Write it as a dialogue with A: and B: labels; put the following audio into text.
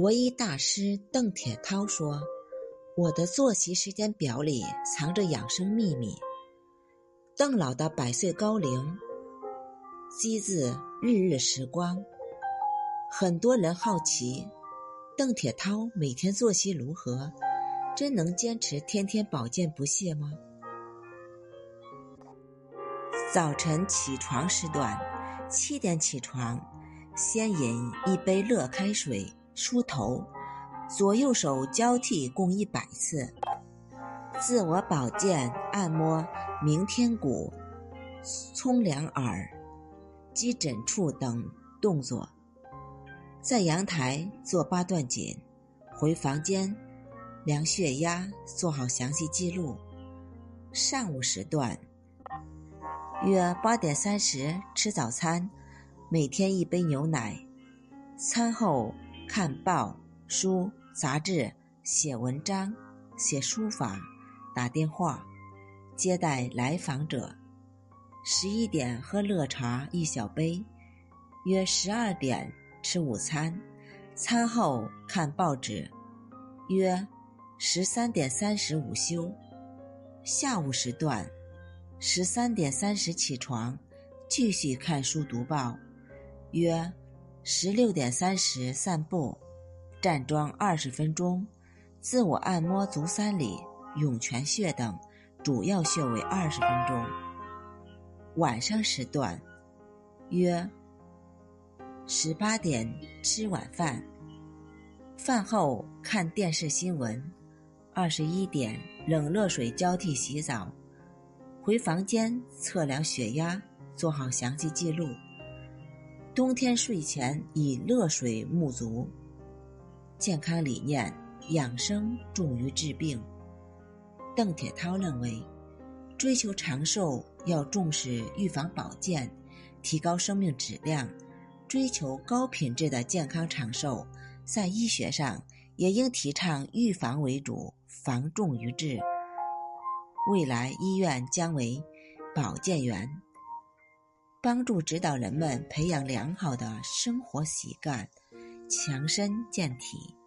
A: 国医大师邓铁涛说：“我的作息时间表里藏着养生秘密。”邓老的百岁高龄，机自日日时光。很多人好奇，邓铁涛每天作息如何？真能坚持天天保健不懈吗？早晨起床时段，七点起床，先饮一杯热开水，梳头，左右手交替共一百次，自我保健按摩明天骨、冲凉耳、脊枕处等动作。在阳台做八段锦，回房间量血压，做好详细记录。上午时段约八点三十吃早餐，每天一杯牛奶。餐后看报、书、杂志，写文章，写书法，打电话，接待来访者。十一点喝热茶一小杯，约十二点。吃午餐，餐后看报纸，约十三点三十午休。下午时段，十三点三十起床，继续看书读报，约十六点三十散步，站桩二十分钟，自我按摩足三里、涌泉穴等主要穴位二十分钟。晚上时段，约。十八点吃晚饭，饭后看电视新闻。二十一点冷热水交替洗澡，回房间测量血压，做好详细记录。冬天睡前以热水沐足。健康理念：养生重于治病。邓铁涛认为，追求长寿要重视预防保健，提高生命质量。追求高品质的健康长寿，在医学上也应提倡预防为主，防重于治。未来医院将为保健员，帮助指导人们培养良好的生活习惯，强身健体。